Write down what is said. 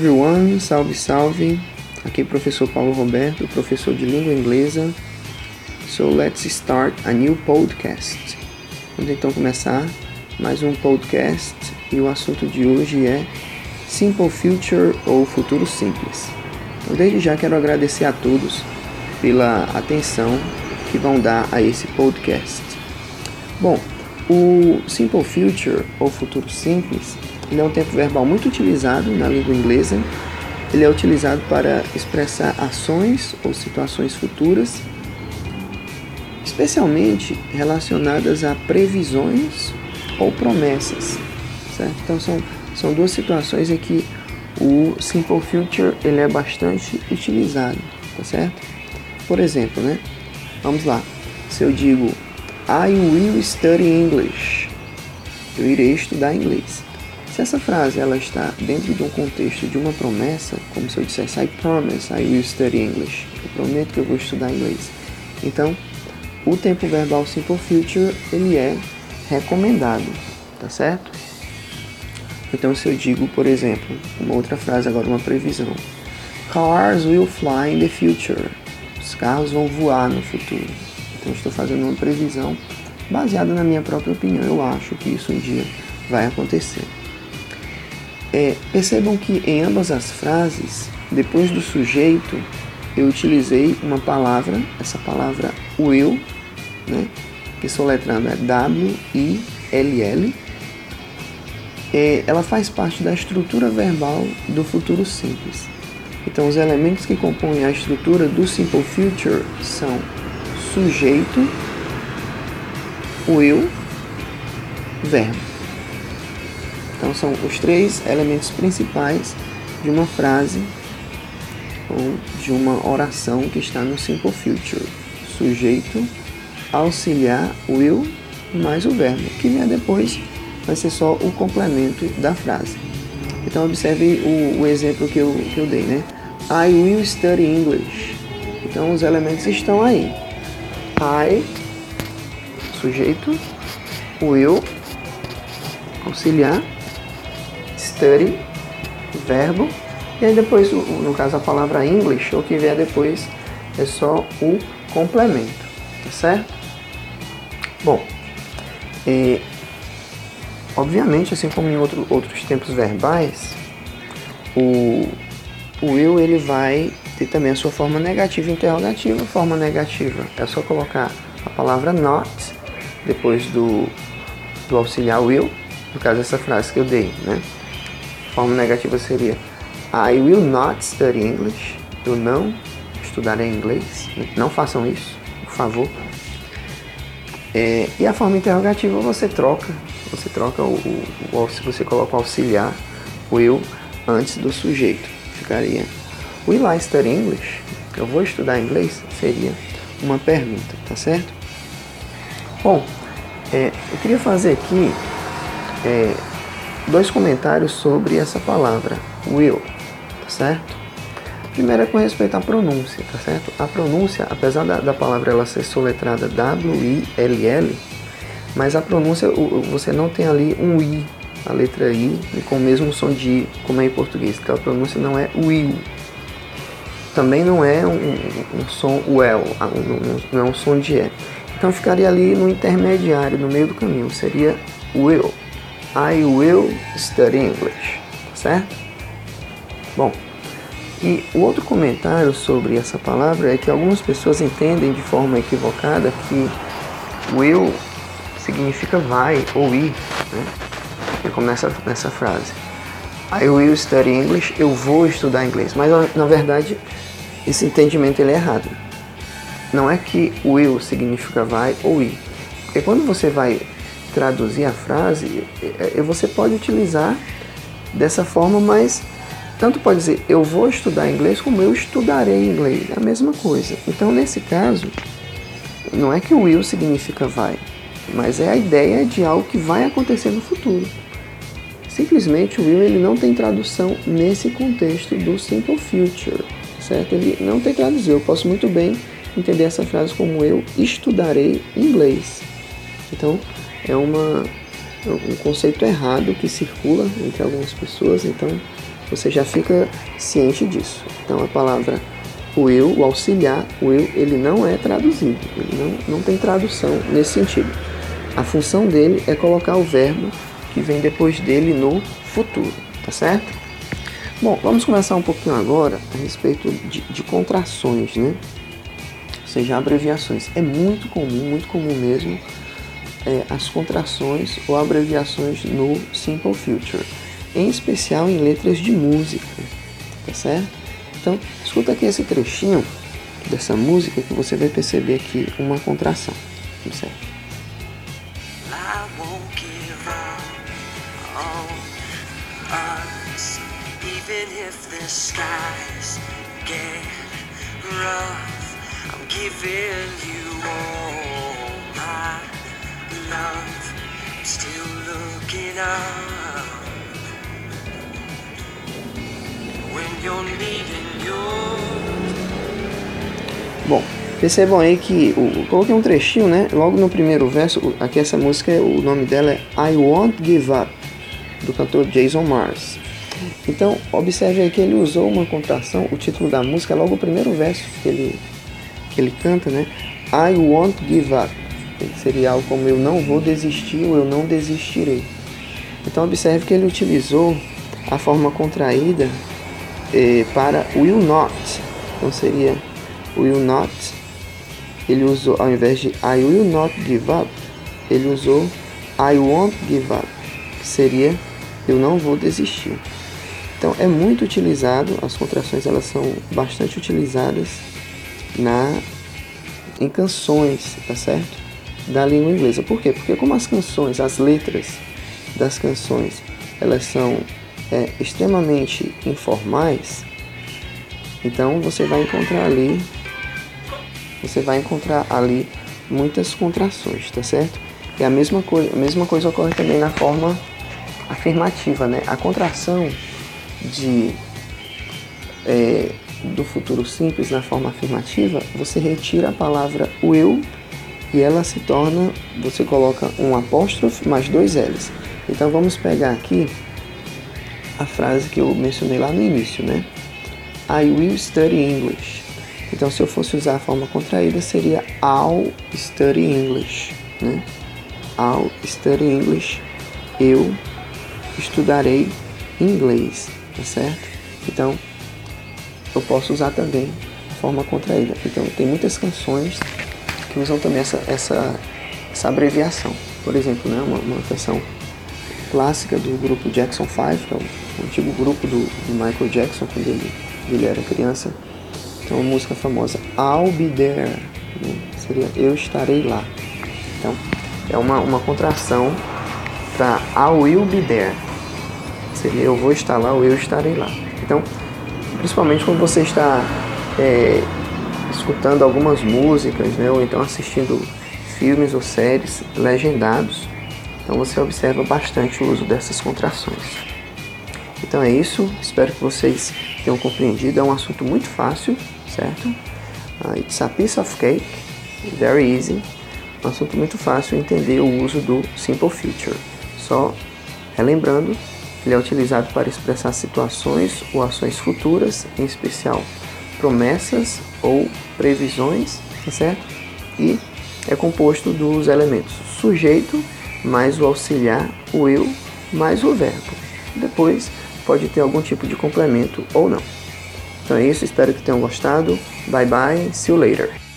everyone, salve salve. Aqui é o professor Paulo Roberto, professor de língua inglesa. So let's start a new podcast. Vamos então começar mais um podcast e o assunto de hoje é Simple Future ou Futuro Simples. Então, desde já quero agradecer a todos pela atenção que vão dar a esse podcast. Bom, o Simple Future ou Futuro Simples ele é um tempo verbal muito utilizado na língua inglesa. Ele é utilizado para expressar ações ou situações futuras, especialmente relacionadas a previsões ou promessas. Certo? Então são, são duas situações em que o Simple Future ele é bastante utilizado, tá certo? Por exemplo, né? Vamos lá. Se eu digo I will study English, eu irei estudar inglês. Se essa frase ela está dentro de um contexto de uma promessa, como se eu dissesse I promise I will study English, eu prometo que eu vou estudar inglês. Então, o tempo verbal simple future ele é recomendado, tá certo? Então, se eu digo, por exemplo, uma outra frase agora, uma previsão, Cars will fly in the future. Os carros vão voar no futuro. Então, estou fazendo uma previsão baseada na minha própria opinião. Eu acho que isso um dia vai acontecer. É, percebam que em ambas as frases, depois do sujeito, eu utilizei uma palavra, essa palavra will, né, que soletrando é W-I-L-L. É, ela faz parte da estrutura verbal do futuro simples. Então, os elementos que compõem a estrutura do Simple Future são sujeito, will, verbo. Então são os três elementos principais de uma frase ou de uma oração que está no Simple Future. Sujeito, auxiliar, will, mais o verbo, que vier depois vai ser só o complemento da frase. Então observe o, o exemplo que eu, que eu dei, né? I will study English. Então os elementos estão aí. I, sujeito, will, auxiliar, study, verbo, e aí depois, no caso, a palavra English, o que vier depois é só o complemento, tá certo? Bom, e, obviamente, assim como em outro, outros tempos verbais, o, o will ele vai ter também a sua forma negativa e interrogativa. Forma negativa é só colocar a palavra not depois do, do auxiliar will, no caso essa frase que eu dei, né? Forma negativa seria I will not study English. Eu não estudarei inglês. Não façam isso, por favor. É, e a forma interrogativa você troca. Você troca o, o, se você coloca o auxiliar, o will, antes do sujeito. Ficaria Will I study English? Eu vou estudar inglês? Seria uma pergunta, tá certo? Bom, é, eu queria fazer aqui é, dois comentários sobre essa palavra, will, tá certo? Primeiro é com respeito à pronúncia, tá certo? A pronúncia, apesar da, da palavra ela ser soletrada W-I-L-L, mas a pronúncia, você não tem ali um I, a letra I, com o mesmo som de I, como é em português. Então a pronúncia não é will. Também não é um, um, um som well, não é um som de E. Então ficaria ali no intermediário, no meio do caminho, seria will. I will study English, certo? Bom, e o outro comentário sobre essa palavra é que algumas pessoas entendem de forma equivocada que will significa vai ou ir, né? Como nessa, nessa frase. I will study English, eu vou estudar inglês. Mas na verdade, esse entendimento ele é errado. Não é que will significa vai ou ir. Porque quando você vai traduzir a frase, é, é, você pode utilizar dessa forma, mas tanto pode dizer eu vou estudar inglês como eu estudarei inglês, é a mesma coisa. Então, nesse caso, não é que o will significa vai, mas é a ideia de algo que vai acontecer no futuro. Simplesmente o will ele não tem tradução nesse contexto do simple future, certo? Ele não tem tradução. Eu posso muito bem entender essa frase como eu estudarei inglês. Então, é uma, um conceito errado que circula entre algumas pessoas, então você já fica ciente disso. Então a palavra will, o auxiliar, will, ele não é traduzido, ele não, não tem tradução nesse sentido. A função dele é colocar o verbo que vem depois dele no futuro, tá certo? Bom, vamos conversar um pouquinho agora a respeito de, de contrações, né? Ou seja, abreviações. É muito comum, muito comum mesmo, é, as contrações ou abreviações no Simple Future, em especial em letras de música, tá certo? Então, escuta aqui esse trechinho dessa música que você vai perceber aqui uma contração, tá certo? rough, I'm giving you all still looking when you're needing your. Bom, percebam aí que o, coloquei um trechinho, né? Logo no primeiro verso, aqui essa música, o nome dela é I Won't Give Up, do cantor Jason Mars. Então, observe aí que ele usou uma contração, o título da música é logo o primeiro verso que ele, que ele canta, né? I won't give up. Seria algo como eu não vou desistir ou eu não desistirei. Então, observe que ele utilizou a forma contraída eh, para will not. Então, seria will not. Ele usou, ao invés de I will not give up, ele usou I won't give up, que seria eu não vou desistir. Então é muito utilizado, as contrações elas são bastante utilizadas na em canções, tá certo? Da língua inglesa. Por quê? Porque como as canções, as letras das canções, elas são é, extremamente informais, então você vai encontrar ali, você vai encontrar ali muitas contrações, tá certo? E a mesma coisa, a mesma coisa ocorre também na forma afirmativa, né? A contração de é, do futuro simples na forma afirmativa, você retira a palavra will e ela se torna, você coloca um apóstrofe mais dois L's. Então vamos pegar aqui a frase que eu mencionei lá no início, né? I will study English. Então se eu fosse usar a forma contraída seria I'll study English, né? I'll study English. Eu estudarei inglês tá certo? Então, eu posso usar também a forma contraída. Então, tem muitas canções que usam também essa, essa, essa abreviação. Por exemplo, né, uma, uma canção clássica do grupo Jackson 5, que é o, antigo grupo do, do, Michael Jackson quando ele, ele era criança. Então, uma música famosa, I'll Be There, né? seria Eu Estarei Lá. Então, é uma, uma contração para I Will Be There seria eu vou estar lá ou eu estarei lá. Então, principalmente quando você está é, escutando algumas músicas, né, ou então assistindo filmes ou séries legendados, então você observa bastante o uso dessas contrações. Então é isso, espero que vocês tenham compreendido. É um assunto muito fácil, certo? Uh, it's a piece of cake, very easy. Um assunto muito fácil entender o uso do Simple Future. Só relembrando ele é utilizado para expressar situações ou ações futuras, em especial promessas ou previsões, tá certo? E é composto dos elementos sujeito mais o auxiliar, o eu, mais o verbo. Depois pode ter algum tipo de complemento ou não. Então é isso, espero que tenham gostado. Bye bye, see you later.